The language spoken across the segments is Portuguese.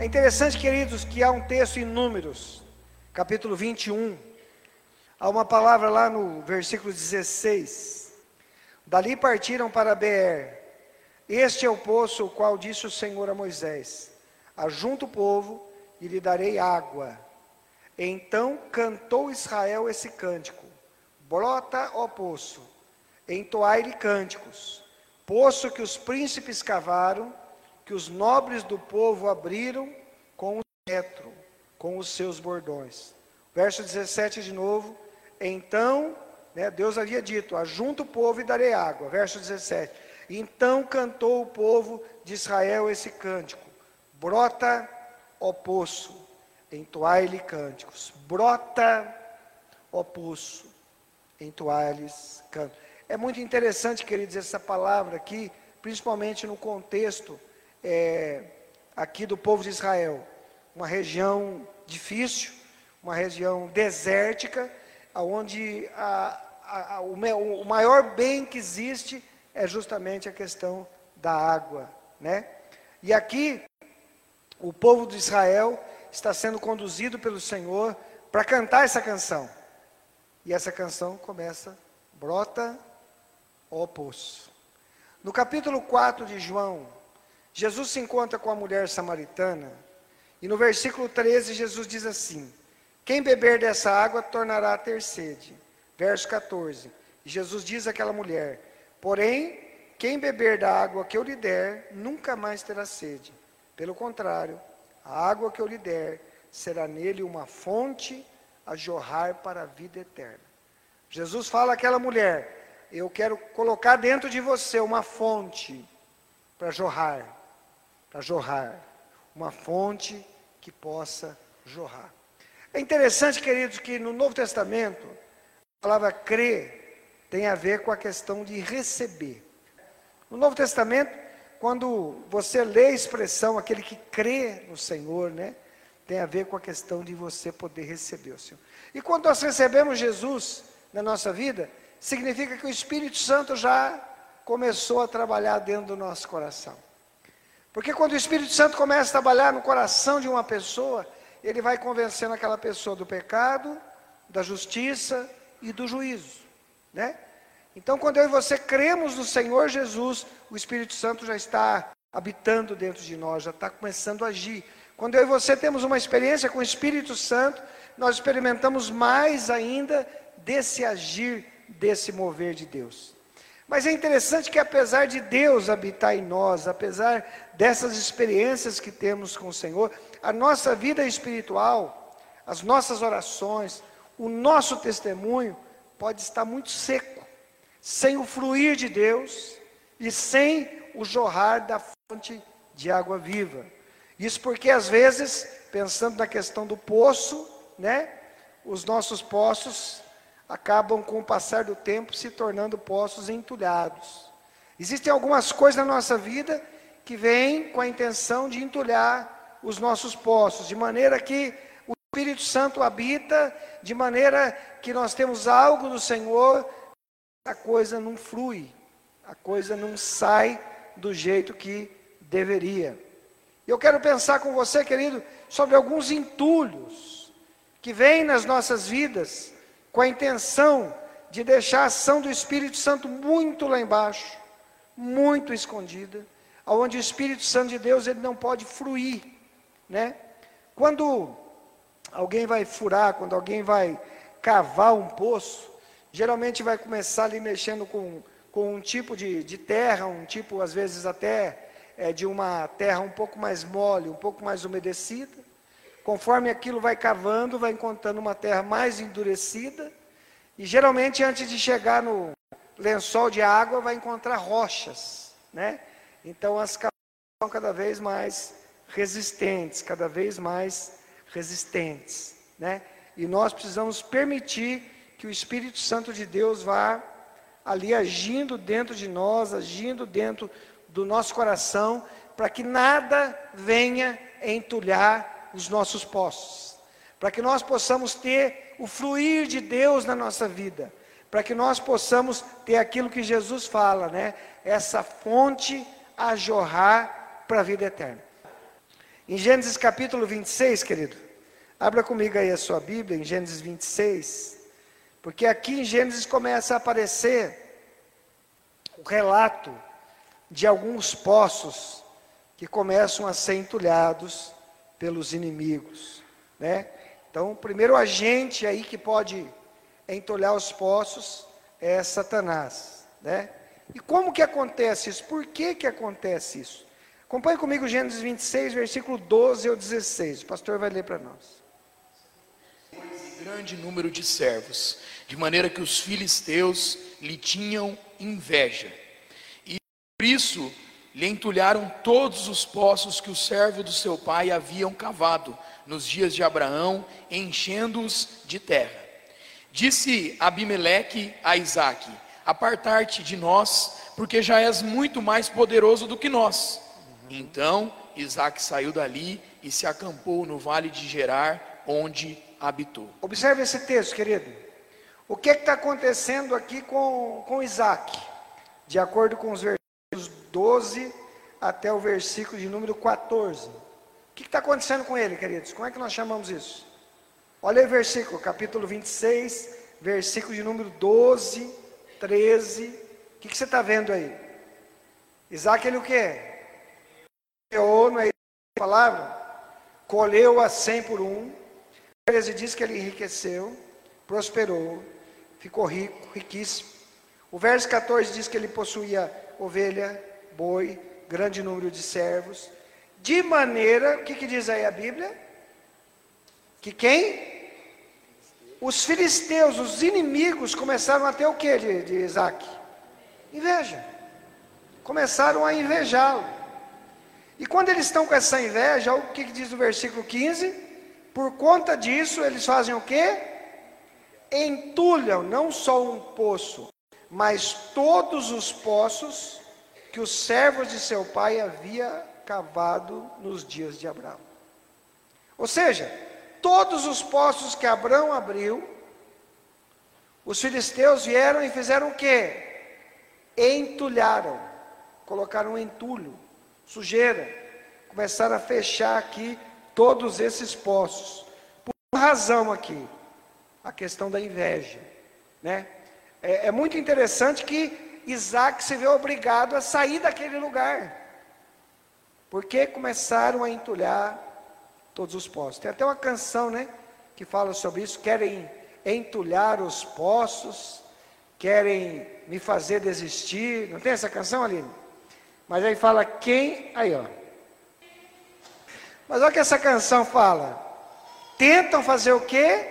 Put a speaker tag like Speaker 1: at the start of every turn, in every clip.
Speaker 1: É interessante, queridos, que há um texto em Números, capítulo 21, há uma palavra lá no versículo 16. Dali partiram para Beer. Este é o poço o qual disse o Senhor a Moisés: Ajunta o povo e lhe darei água. Então cantou Israel esse cântico: Brota, ó poço, entoai-lhe cânticos, poço que os príncipes cavaram que os nobres do povo abriram com o cetro, com os seus bordões. Verso 17 de novo. Então, né, Deus havia dito: Ajunta o povo e darei água. Verso 17. Então cantou o povo de Israel esse cântico: Brota, ó poço, entoai-lhe cânticos. Brota, ó poço, entoai-lhes cânticos. É muito interessante, queridos, essa palavra aqui, principalmente no contexto é, aqui do povo de Israel. Uma região difícil, uma região desértica, onde a, a, a, o, o maior bem que existe é justamente a questão da água, né? E aqui o povo de Israel está sendo conduzido pelo Senhor para cantar essa canção. E essa canção começa brota ó poço. No capítulo 4 de João, Jesus se encontra com a mulher samaritana e no versículo 13 Jesus diz assim: Quem beber dessa água tornará a ter sede. Verso 14. Jesus diz àquela mulher: Porém, quem beber da água que eu lhe der, nunca mais terá sede. Pelo contrário, a água que eu lhe der será nele uma fonte a jorrar para a vida eterna. Jesus fala àquela mulher: Eu quero colocar dentro de você uma fonte para jorrar para jorrar, uma fonte que possa jorrar. É interessante, queridos, que no Novo Testamento, a palavra crer tem a ver com a questão de receber. No Novo Testamento, quando você lê a expressão aquele que crê no Senhor, né, tem a ver com a questão de você poder receber o Senhor. E quando nós recebemos Jesus na nossa vida, significa que o Espírito Santo já começou a trabalhar dentro do nosso coração. Porque quando o Espírito Santo começa a trabalhar no coração de uma pessoa, ele vai convencendo aquela pessoa do pecado, da justiça e do juízo, né? Então, quando eu e você cremos no Senhor Jesus, o Espírito Santo já está habitando dentro de nós, já está começando a agir. Quando eu e você temos uma experiência com o Espírito Santo, nós experimentamos mais ainda desse agir, desse mover de Deus. Mas é interessante que apesar de Deus habitar em nós, apesar dessas experiências que temos com o Senhor, a nossa vida espiritual, as nossas orações, o nosso testemunho pode estar muito seco, sem o fluir de Deus e sem o jorrar da fonte de água viva. Isso porque às vezes, pensando na questão do poço, né, os nossos poços acabam com o passar do tempo se tornando poços entulhados. Existem algumas coisas na nossa vida que vêm com a intenção de entulhar os nossos poços, de maneira que o Espírito Santo habita, de maneira que nós temos algo do Senhor, a coisa não flui, a coisa não sai do jeito que deveria. Eu quero pensar com você, querido, sobre alguns entulhos que vêm nas nossas vidas com a intenção de deixar a ação do Espírito Santo muito lá embaixo, muito escondida, onde o Espírito Santo de Deus ele não pode fruir, né? Quando alguém vai furar, quando alguém vai cavar um poço, geralmente vai começar ali mexendo com, com um tipo de, de terra, um tipo às vezes até é, de uma terra um pouco mais mole, um pouco mais umedecida. Conforme aquilo vai cavando, vai encontrando uma terra mais endurecida. E geralmente, antes de chegar no lençol de água, vai encontrar rochas. Né? Então, as cavadas são cada vez mais resistentes, cada vez mais resistentes. Né? E nós precisamos permitir que o Espírito Santo de Deus vá ali agindo dentro de nós, agindo dentro do nosso coração, para que nada venha entulhar os nossos poços, para que nós possamos ter o fluir de Deus na nossa vida, para que nós possamos ter aquilo que Jesus fala, né? Essa fonte a jorrar para a vida eterna. Em Gênesis capítulo 26, querido, abra comigo aí a sua Bíblia, em Gênesis 26, porque aqui em Gênesis começa a aparecer o relato de alguns poços que começam a ser entulhados pelos inimigos, né? Então, o primeiro agente aí que pode entulhar os poços é Satanás, né? E como que acontece isso? Por que que acontece isso? Acompanhe comigo Gênesis 26, versículo 12 ao 16. O pastor vai ler para nós.
Speaker 2: Grande número de servos, de maneira que os filisteus lhe tinham inveja. E por isso lhe entulharam todos os poços que o servo do seu pai haviam cavado nos dias de Abraão, enchendo-os de terra. Disse Abimeleque a Isaque: Apartar-te de nós, porque já és muito mais poderoso do que nós. Então Isaac saiu dali e se acampou no vale de Gerar, onde habitou.
Speaker 1: Observe esse texto, querido. O que está acontecendo aqui com, com Isaac? De acordo com os versículos 12 até o versículo de número 14. O que está acontecendo com ele, queridos? Como é que nós chamamos isso? Olha aí o versículo, capítulo 26, versículo de número 12, 13. O que, que você está vendo aí? Isaac, ele o quê? semeou, não é a palavra? Colheu a cem por um. 13 diz que ele enriqueceu, prosperou, ficou rico, riquíssimo. O verso 14 diz que ele possuía ovelha, boi, grande número de servos. De maneira, o que, que diz aí a Bíblia? Que quem? Os filisteus, os inimigos, começaram a ter o que de, de Isaac? Inveja. Começaram a invejá-lo. E quando eles estão com essa inveja, o que, que diz o versículo 15? Por conta disso, eles fazem o quê? Entulham não só um poço, mas todos os poços que os servos de seu pai havia cavado nos dias de Abraão. Ou seja, todos os poços que Abraão abriu, os filisteus vieram e fizeram o quê? Entulharam, colocaram um entulho sujeira. Começaram a fechar aqui todos esses poços. Por uma razão aqui, a questão da inveja. Né? É, é muito interessante que Isaac se vê obrigado a sair daquele lugar. Porque começaram a entulhar todos os poços. Tem até uma canção, né? Que fala sobre isso. Querem entulhar os poços, querem me fazer desistir. Não tem essa canção, Aline? Mas aí fala quem. Aí, ó. Mas olha o que essa canção fala. Tentam fazer o quê?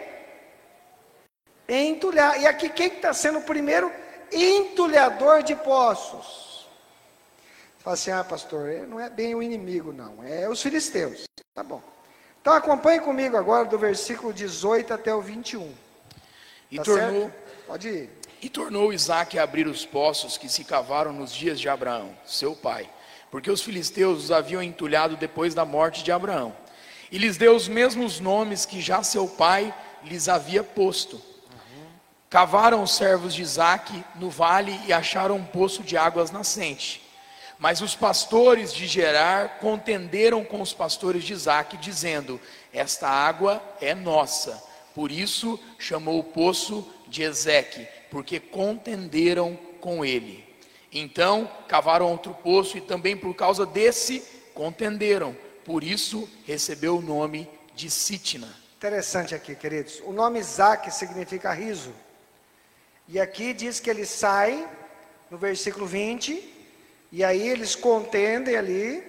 Speaker 1: Entulhar. E aqui quem está sendo o primeiro entulhador de poços? Fala assim, ah, pastor, não é bem o inimigo, não. É os filisteus. Tá bom. Então acompanhe comigo agora do versículo 18 até o 21.
Speaker 2: E tá tornou. Certo?
Speaker 1: Pode ir.
Speaker 2: E tornou Isaac a abrir os poços que se cavaram nos dias de Abraão, seu pai, porque os filisteus os haviam entulhado depois da morte de Abraão. E lhes deu os mesmos nomes que já seu pai lhes havia posto. Cavaram os servos de Isaac no vale e acharam um poço de águas nascente. Mas os pastores de Gerar contenderam com os pastores de Isaac, dizendo: Esta água é nossa. Por isso chamou o poço de Ezeque, porque contenderam com ele. Então cavaram outro poço e também por causa desse contenderam. Por isso recebeu o nome de Sitna.
Speaker 1: Interessante aqui, queridos. O nome Isaac significa riso. E aqui diz que eles saem, no versículo 20, e aí eles contendem ali,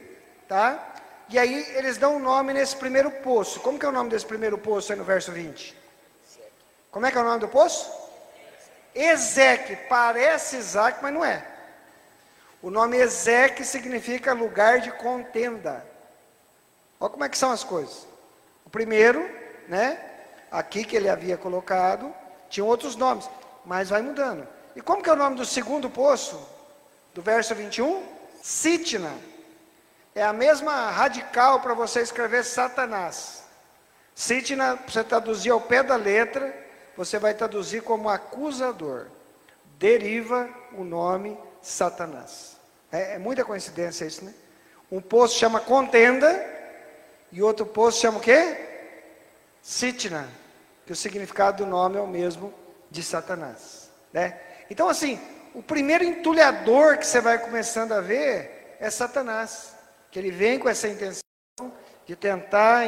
Speaker 1: tá? E aí eles dão um nome nesse primeiro poço. Como que é o nome desse primeiro poço aí no verso 20? Como é que é o nome do poço? Ezeque, parece Isaac, mas não é. O nome Ezeque significa lugar de contenda. Olha como é que são as coisas. O primeiro, né? Aqui que ele havia colocado, tinha outros nomes, mas vai mudando. E como que é o nome do segundo poço? Do verso 21? Sitna. É a mesma radical para você escrever Satanás. Sitna, você traduzir ao pé da letra, você vai traduzir como acusador. Deriva o nome Satanás. É, é muita coincidência isso, né? Um poço chama contenda E outro poço chama o quê? Sitna, que o significado do nome é o mesmo de Satanás. Né? Então, assim, o primeiro entulhador que você vai começando a ver é Satanás, que ele vem com essa intenção de tentar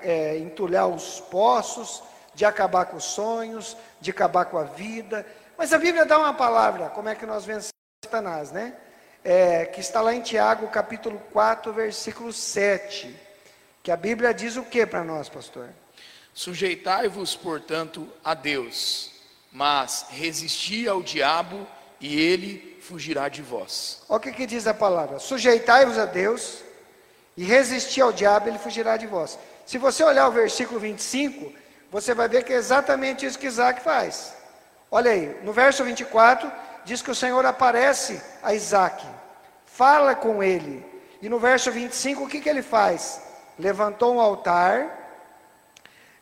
Speaker 1: é, entulhar os poços, de acabar com os sonhos, de acabar com a vida. Mas a Bíblia dá uma palavra, como é que nós vencemos Satanás, né? É, que está lá em Tiago, capítulo 4, versículo 7. Que a Bíblia diz o que para nós, pastor?
Speaker 2: Sujeitai-vos, portanto, a Deus, mas resisti ao diabo e ele fugirá de vós.
Speaker 1: Olha o que, que diz a palavra: sujeitai-vos a Deus e resisti ao diabo, ele fugirá de vós. Se você olhar o versículo 25, você vai ver que é exatamente isso que Isaac faz. Olha aí, no verso 24, diz que o Senhor aparece a Isaac, fala com ele. E no verso 25, o que, que ele faz? Levantou um altar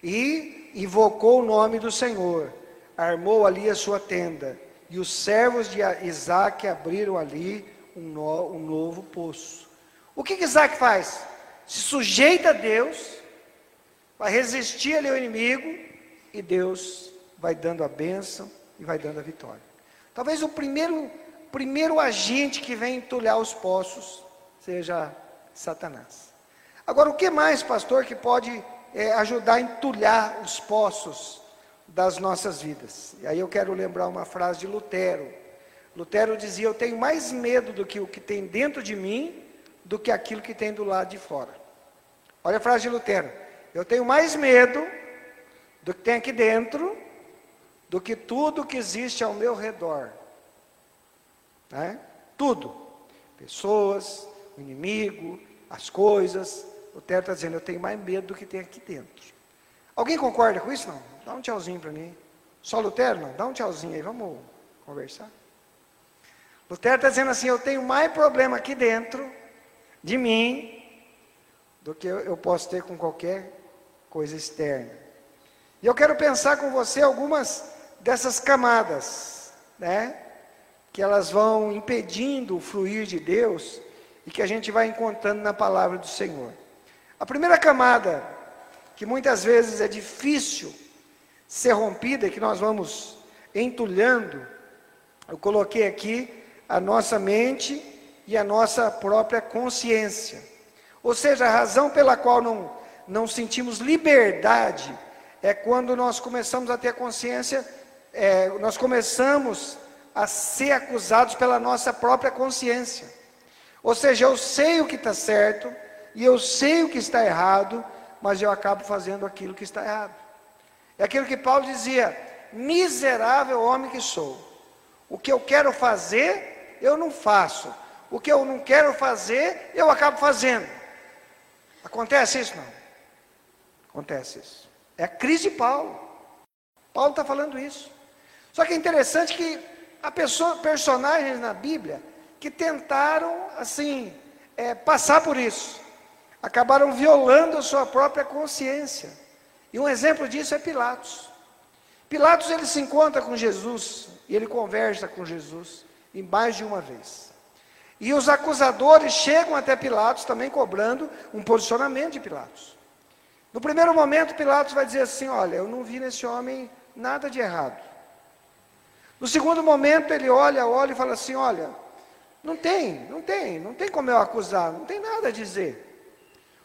Speaker 1: e invocou o nome do Senhor, armou ali a sua tenda. E os servos de Isaac abriram ali um, no, um novo poço. O que, que Isaac faz? Se sujeita a Deus, vai resistir ali ao inimigo, e Deus vai dando a bênção e vai dando a vitória. Talvez o primeiro, primeiro agente que vem entulhar os poços seja Satanás. Agora, o que mais, pastor, que pode é, ajudar a entulhar os poços das nossas vidas? E aí eu quero lembrar uma frase de Lutero. Lutero dizia: Eu tenho mais medo do que o que tem dentro de mim do que aquilo que tem do lado de fora. Olha a frase de Lutero: Eu tenho mais medo do que tem aqui dentro do que tudo que existe ao meu redor. Né? Tudo. Pessoas, o inimigo, as coisas. Lutero está dizendo: Eu tenho mais medo do que tem aqui dentro. Alguém concorda com isso? Não? Dá um tchauzinho para mim. Só Lutero? Não? Dá um tchauzinho aí, vamos conversar. Lutero está dizendo assim: Eu tenho mais problema aqui dentro de mim do que eu posso ter com qualquer coisa externa. E eu quero pensar com você algumas dessas camadas, né? Que elas vão impedindo o fluir de Deus e que a gente vai encontrando na palavra do Senhor. A primeira camada, que muitas vezes é difícil ser rompida, que nós vamos entulhando, eu coloquei aqui a nossa mente e a nossa própria consciência. Ou seja, a razão pela qual não, não sentimos liberdade é quando nós começamos a ter consciência, é, nós começamos a ser acusados pela nossa própria consciência. Ou seja, eu sei o que está certo e eu sei o que está errado, mas eu acabo fazendo aquilo que está errado. É aquilo que Paulo dizia: miserável homem que sou. O que eu quero fazer, eu não faço. O que eu não quero fazer, eu acabo fazendo. Acontece isso? Não. Acontece isso. É a crise de Paulo. Paulo está falando isso. Só que é interessante que há pessoa, personagens na Bíblia que tentaram, assim, é, passar por isso. Acabaram violando a sua própria consciência. E um exemplo disso é Pilatos. Pilatos ele se encontra com Jesus e ele conversa com Jesus em mais de uma vez. E os acusadores chegam até Pilatos também cobrando um posicionamento de Pilatos. No primeiro momento, Pilatos vai dizer assim: Olha, eu não vi nesse homem nada de errado. No segundo momento, ele olha, olha e fala assim: Olha, não tem, não tem, não tem como eu acusar, não tem nada a dizer.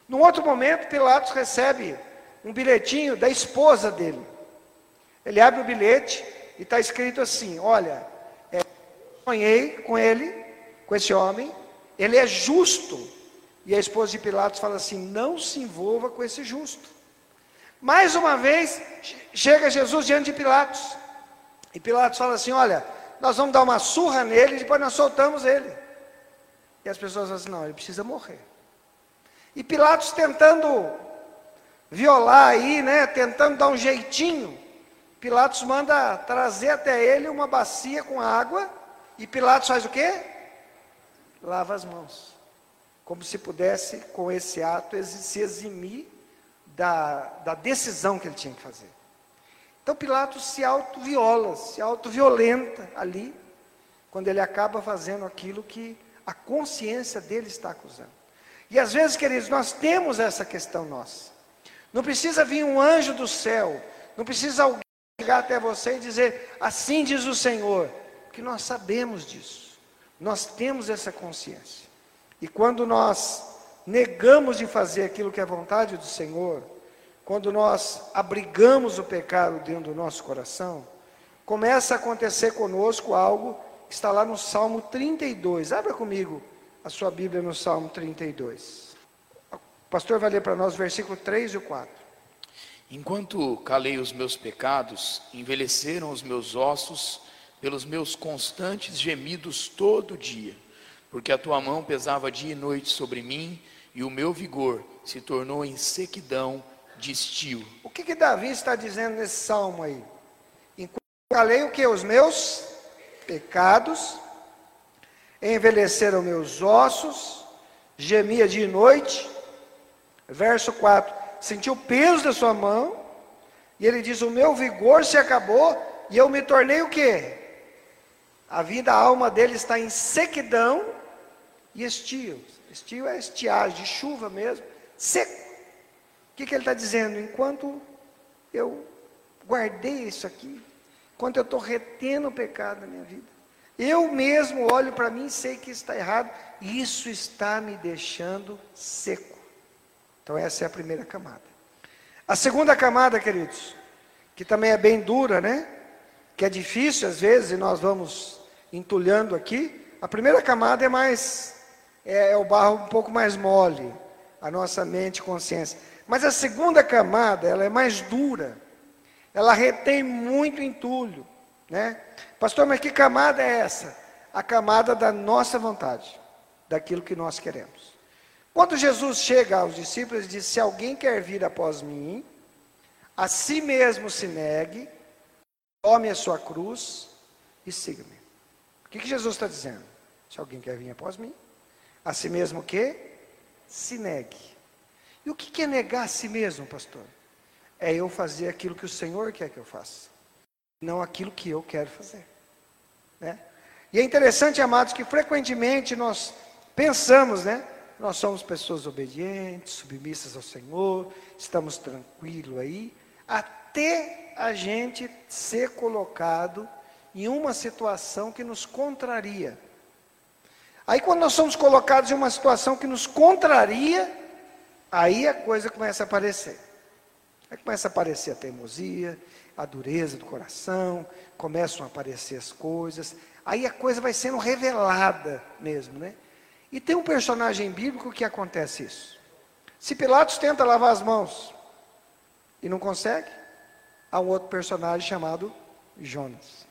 Speaker 1: No outro momento, Pilatos recebe um bilhetinho da esposa dele. Ele abre o bilhete e está escrito assim: Olha, é, sonhei com ele com esse homem, ele é justo. E a esposa de Pilatos fala assim: não se envolva com esse justo. Mais uma vez, chega Jesus diante de Pilatos. E Pilatos fala assim: olha, nós vamos dar uma surra nele e depois nós soltamos ele. E as pessoas falam assim: não, ele precisa morrer. E Pilatos tentando violar aí, né, tentando dar um jeitinho, Pilatos manda trazer até ele uma bacia com água, e Pilatos faz o quê? lava as mãos. Como se pudesse, com esse ato, se eximir da, da decisão que ele tinha que fazer. Então Pilatos se auto-viola, se auto-violenta ali, quando ele acaba fazendo aquilo que a consciência dele está acusando. E às vezes, queridos, nós temos essa questão nossa. Não precisa vir um anjo do céu, não precisa alguém chegar até você e dizer, assim diz o Senhor, porque nós sabemos disso, nós temos essa consciência. E quando nós negamos de fazer aquilo que é vontade do Senhor, quando nós abrigamos o pecado dentro do nosso coração, começa a acontecer conosco algo que está lá no Salmo 32. Abra comigo a sua Bíblia no Salmo 32. O pastor vai ler para nós o versículo 3 e o 4.
Speaker 2: Enquanto calei os meus pecados, envelheceram os meus ossos pelos meus constantes gemidos todo dia, porque a tua mão pesava dia e noite sobre mim, e o meu vigor se tornou em sequidão de estio.
Speaker 1: O que, que Davi está dizendo nesse salmo aí? Enquanto calei o que? Os meus pecados, envelheceram meus ossos, gemia dia e noite. Verso 4: Senti o peso da sua mão, e ele diz: O meu vigor se acabou, e eu me tornei o que? A vida, a alma dele está em sequidão e estio. Estio é estiagem, de chuva mesmo, seco. O que, que ele está dizendo? Enquanto eu guardei isso aqui, enquanto eu estou retendo o pecado na minha vida, eu mesmo olho para mim e sei que está errado, isso está me deixando seco. Então, essa é a primeira camada. A segunda camada, queridos, que também é bem dura, né? Que é difícil às vezes, e nós vamos entulhando aqui. A primeira camada é mais, é, é o barro um pouco mais mole, a nossa mente e consciência. Mas a segunda camada, ela é mais dura, ela retém muito entulho, né? Pastor, mas que camada é essa? A camada da nossa vontade, daquilo que nós queremos. Quando Jesus chega aos discípulos e diz: Se alguém quer vir após mim, a si mesmo se negue, tome a sua cruz e siga-me. O que, que Jesus está dizendo? Se alguém quer vir após mim, a si mesmo o quê? Se negue. E o que, que é negar a si mesmo, pastor? É eu fazer aquilo que o Senhor quer que eu faça não aquilo que eu quero fazer. Né? E é interessante, amados, que frequentemente nós pensamos, né? Nós somos pessoas obedientes, submissas ao Senhor, estamos tranquilos aí, até a gente ser colocado em uma situação que nos contraria. Aí, quando nós somos colocados em uma situação que nos contraria, aí a coisa começa a aparecer. Aí começa a aparecer a teimosia, a dureza do coração, começam a aparecer as coisas, aí a coisa vai sendo revelada mesmo, né? E tem um personagem bíblico que acontece isso. Se Pilatos tenta lavar as mãos e não consegue, há um outro personagem chamado Jonas.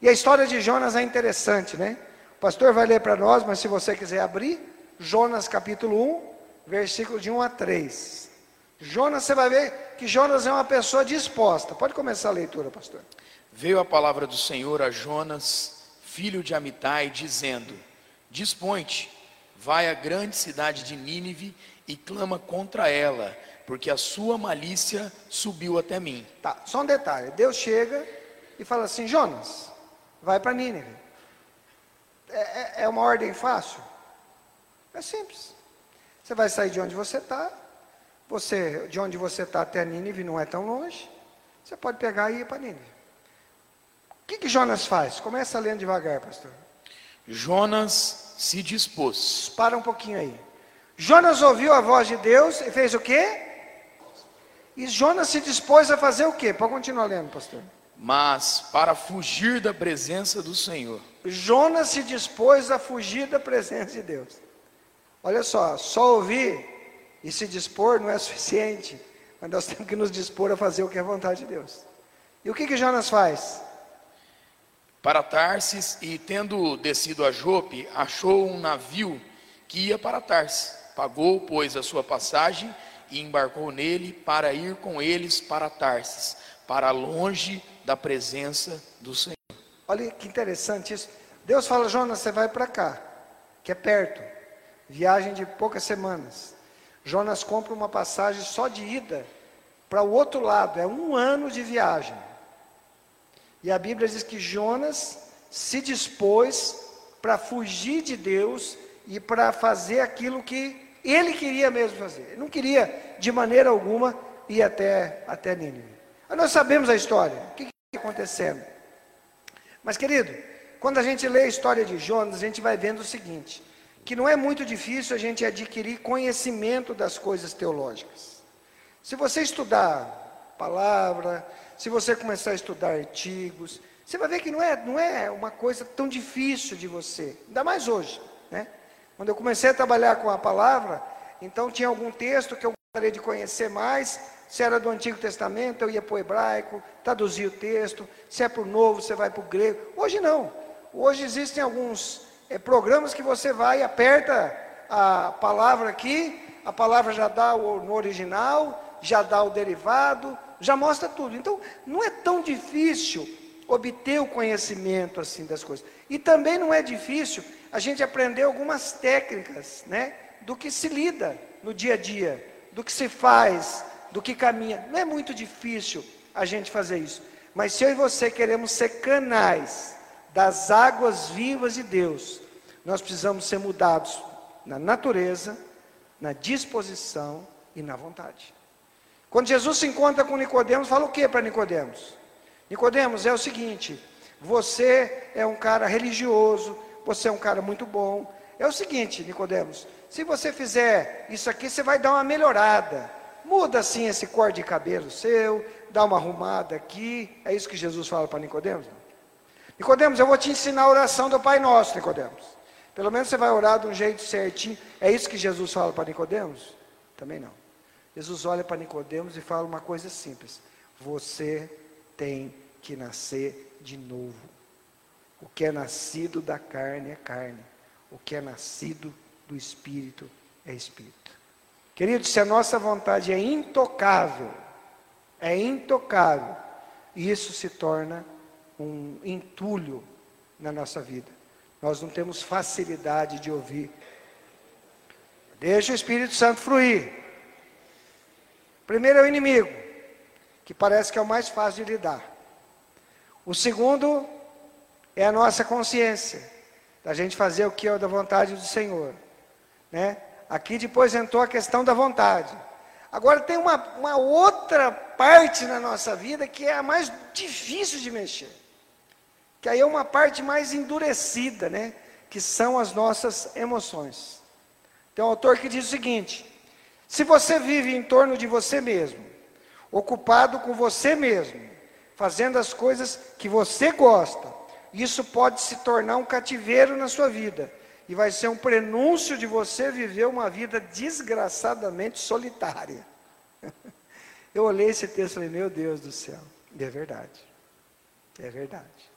Speaker 1: E a história de Jonas é interessante, né? O pastor vai ler para nós, mas se você quiser abrir, Jonas capítulo 1, versículo de 1 a 3. Jonas, você vai ver que Jonas é uma pessoa disposta. Pode começar a leitura, pastor.
Speaker 2: Veio a palavra do Senhor a Jonas, filho de Amitai, dizendo: Dispõe-te, vai à grande cidade de Nínive e clama contra ela, porque a sua malícia subiu até mim.
Speaker 1: Tá, só um detalhe: Deus chega e fala assim: Jonas, vai para Nínive. É, é, é uma ordem fácil? É simples. Você vai sair de onde você está, você, de onde você está até Nínive não é tão longe. Você pode pegar e ir para Nínive. O que, que Jonas faz? Começa lendo devagar, pastor.
Speaker 2: Jonas se dispôs.
Speaker 1: Para um pouquinho aí. Jonas ouviu a voz de Deus e fez o quê? E Jonas se dispôs a fazer o quê? Pode continuar lendo, pastor.
Speaker 2: Mas para fugir da presença do Senhor.
Speaker 1: Jonas se dispôs a fugir da presença de Deus. Olha só, só ouvir e se dispor não é suficiente, mas nós temos que nos dispor a fazer o que é vontade de Deus. E o que que Jonas faz?
Speaker 2: Para Tarsis e tendo descido a Jope, achou um navio que ia para Tarsis. Pagou, pois, a sua passagem e embarcou nele para ir com eles para Tarsis, para longe da presença do Senhor.
Speaker 1: Olha que interessante isso. Deus fala, Jonas, você vai para cá, que é perto, viagem de poucas semanas. Jonas compra uma passagem só de ida para o outro lado, é um ano de viagem. E a Bíblia diz que Jonas se dispôs para fugir de Deus e para fazer aquilo que ele queria mesmo fazer. Ele não queria, de maneira alguma, ir até, até Nínive. Nós sabemos a história, o que está acontecendo. Mas, querido, quando a gente lê a história de Jonas, a gente vai vendo o seguinte: que não é muito difícil a gente adquirir conhecimento das coisas teológicas. Se você estudar palavra, se você começar a estudar artigos, você vai ver que não é, não é uma coisa tão difícil de você, ainda mais hoje, né? Quando eu comecei a trabalhar com a palavra, então tinha algum texto que eu gostaria de conhecer mais. Se era do Antigo Testamento, eu ia para o hebraico, traduzia o texto. Se é para o Novo, você vai para o grego. Hoje não. Hoje existem alguns é, programas que você vai, aperta a palavra aqui, a palavra já dá o, no original, já dá o derivado, já mostra tudo. Então, não é tão difícil obter o conhecimento assim das coisas. E também não é difícil a gente aprender algumas técnicas, né, do que se lida no dia a dia, do que se faz, do que caminha. Não é muito difícil a gente fazer isso. Mas se eu e você queremos ser canais das águas vivas de Deus, nós precisamos ser mudados na natureza, na disposição e na vontade. Quando Jesus se encontra com Nicodemos, fala o que para Nicodemos? Nicodemos é o seguinte: você é um cara religioso, você é um cara muito bom. É o seguinte, Nicodemos, se você fizer isso aqui, você vai dar uma melhorada. Muda assim esse corte de cabelo seu, dá uma arrumada aqui. É isso que Jesus fala para Nicodemos? Nicodemos, eu vou te ensinar a oração do Pai Nosso, Nicodemos. Pelo menos você vai orar de um jeito certinho. É isso que Jesus fala para Nicodemos? Também não. Jesus olha para Nicodemos e fala uma coisa simples: você tem que nascer de novo. O que é nascido da carne é carne. O que é nascido do espírito é espírito. Queridos, se a nossa vontade é intocável, é intocável, isso se torna um entulho na nossa vida. Nós não temos facilidade de ouvir. Deixa o Espírito Santo fluir. Primeiro é o inimigo, que parece que é o mais fácil de lidar. O segundo é a nossa consciência, da gente fazer o que é da vontade do Senhor. Né? Aqui depois entrou a questão da vontade. Agora tem uma, uma outra parte na nossa vida que é a mais difícil de mexer. Que aí é uma parte mais endurecida, né? Que são as nossas emoções. Tem um autor que diz o seguinte: se você vive em torno de você mesmo, ocupado com você mesmo, fazendo as coisas que você gosta, isso pode se tornar um cativeiro na sua vida. E vai ser um prenúncio de você viver uma vida desgraçadamente solitária. Eu olhei esse texto e falei, meu Deus do céu. E é verdade. É verdade.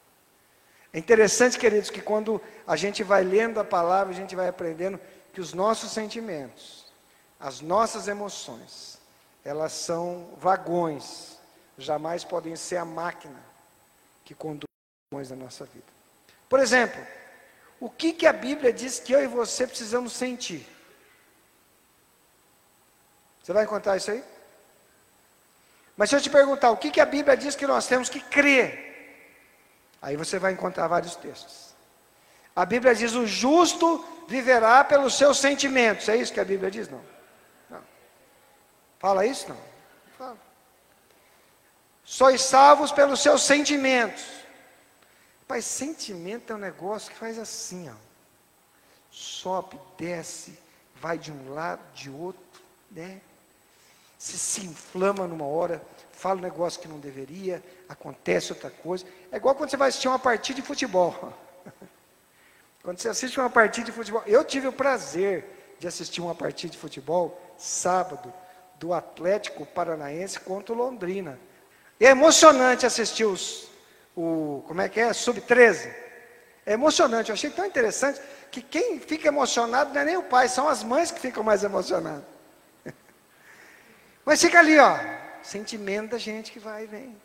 Speaker 1: É interessante, queridos, que quando a gente vai lendo a palavra, a gente vai aprendendo que os nossos sentimentos, as nossas emoções, elas são vagões, jamais podem ser a máquina que conduz da nossa vida. Por exemplo, o que, que a Bíblia diz que eu e você precisamos sentir? Você vai encontrar isso aí? Mas se eu te perguntar, o que, que a Bíblia diz que nós temos que crer? Aí você vai encontrar vários textos. A Bíblia diz: o justo viverá pelos seus sentimentos. É isso que a Bíblia diz? Não. Fala isso? Não. Fala. Sois salvos pelos seus sentimentos. Pai, sentimento é um negócio que faz assim, ó. Sobe, desce, vai de um lado, de outro, né? Se se inflama numa hora, fala um negócio que não deveria, acontece outra coisa. É igual quando você vai assistir uma partida de futebol. Quando você assiste uma partida de futebol, eu tive o prazer de assistir uma partida de futebol sábado do Atlético Paranaense contra o Londrina. É emocionante assistir os, o, como é que é? Sub-13. É emocionante, eu achei tão interessante que quem fica emocionado não é nem o pai, são as mães que ficam mais emocionadas. Mas fica ali, ó, sentimento da gente que vai e vem.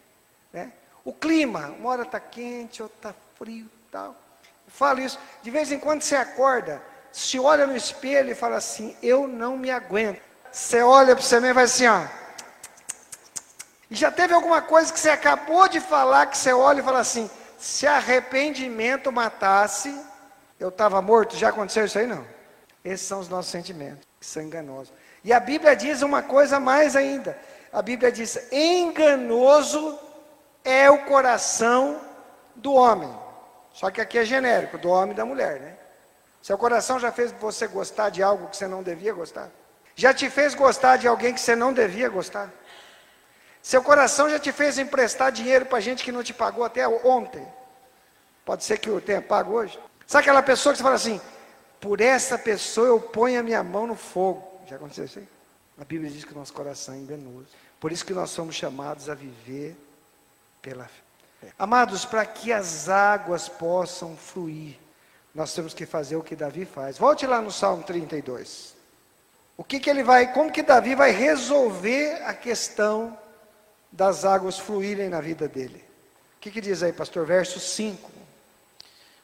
Speaker 1: Né? O clima, uma hora está quente, outra está frio tal. Eu falo isso, de vez em quando você acorda, se olha no espelho e fala assim, eu não me aguento. Você olha para você mesmo e vai assim, ó. E já teve alguma coisa que você acabou de falar, que você olha e fala assim: se arrependimento matasse, eu estava morto? Já aconteceu isso aí? Não. Esses são os nossos sentimentos. Que são enganosos. E a Bíblia diz uma coisa mais ainda. A Bíblia diz: enganoso é o coração do homem. Só que aqui é genérico, do homem e da mulher, né? Seu coração já fez você gostar de algo que você não devia gostar? Já te fez gostar de alguém que você não devia gostar? Seu coração já te fez emprestar dinheiro para gente que não te pagou até ontem? Pode ser que eu tenha pago hoje. Sabe aquela pessoa que você fala assim: por essa pessoa eu ponho a minha mão no fogo. Já aconteceu isso aí? A Bíblia diz que o nosso coração é enganoso. Por isso que nós somos chamados a viver pela fé. Amados, para que as águas possam fluir, nós temos que fazer o que Davi faz. Volte lá no Salmo 32. O que, que ele vai, como que Davi vai resolver a questão das águas fluírem na vida dele? O que, que diz aí, pastor? Verso 5.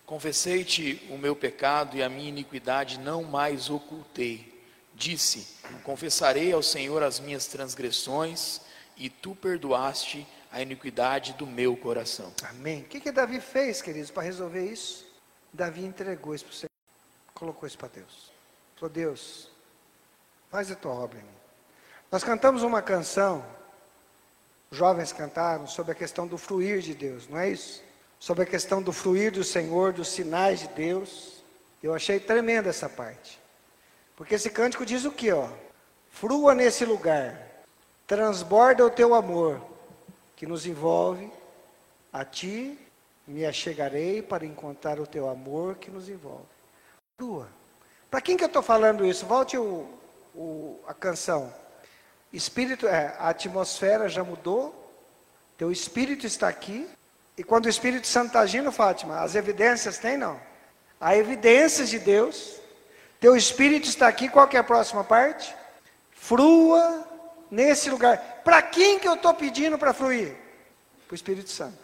Speaker 2: Confessei-te o meu pecado e a minha iniquidade não mais ocultei. Disse: Confessarei ao Senhor as minhas transgressões e tu perdoaste a iniquidade do meu coração.
Speaker 1: Amém. O que, que Davi fez, queridos, para resolver isso? Davi entregou isso para o Senhor, colocou isso para Deus. Falou: Deus, faz a tua obra mim. Nós cantamos uma canção, jovens cantaram, sobre a questão do fluir de Deus, não é isso? Sobre a questão do fluir do Senhor, dos sinais de Deus. Eu achei tremenda essa parte. Porque esse cântico diz o que, ó? Frua nesse lugar, transborda o teu amor, que nos envolve, a ti me achegarei para encontrar o teu amor que nos envolve. Frua. Para quem que eu estou falando isso? Volte o, o, a canção. Espírito, é, a atmosfera já mudou, teu espírito está aqui, e quando o Espírito Santo está agindo, Fátima, as evidências tem não? Há evidências de Deus, teu espírito está aqui, qual é a próxima parte? Frua nesse lugar. Para quem que eu estou pedindo para fluir? Para o Espírito Santo.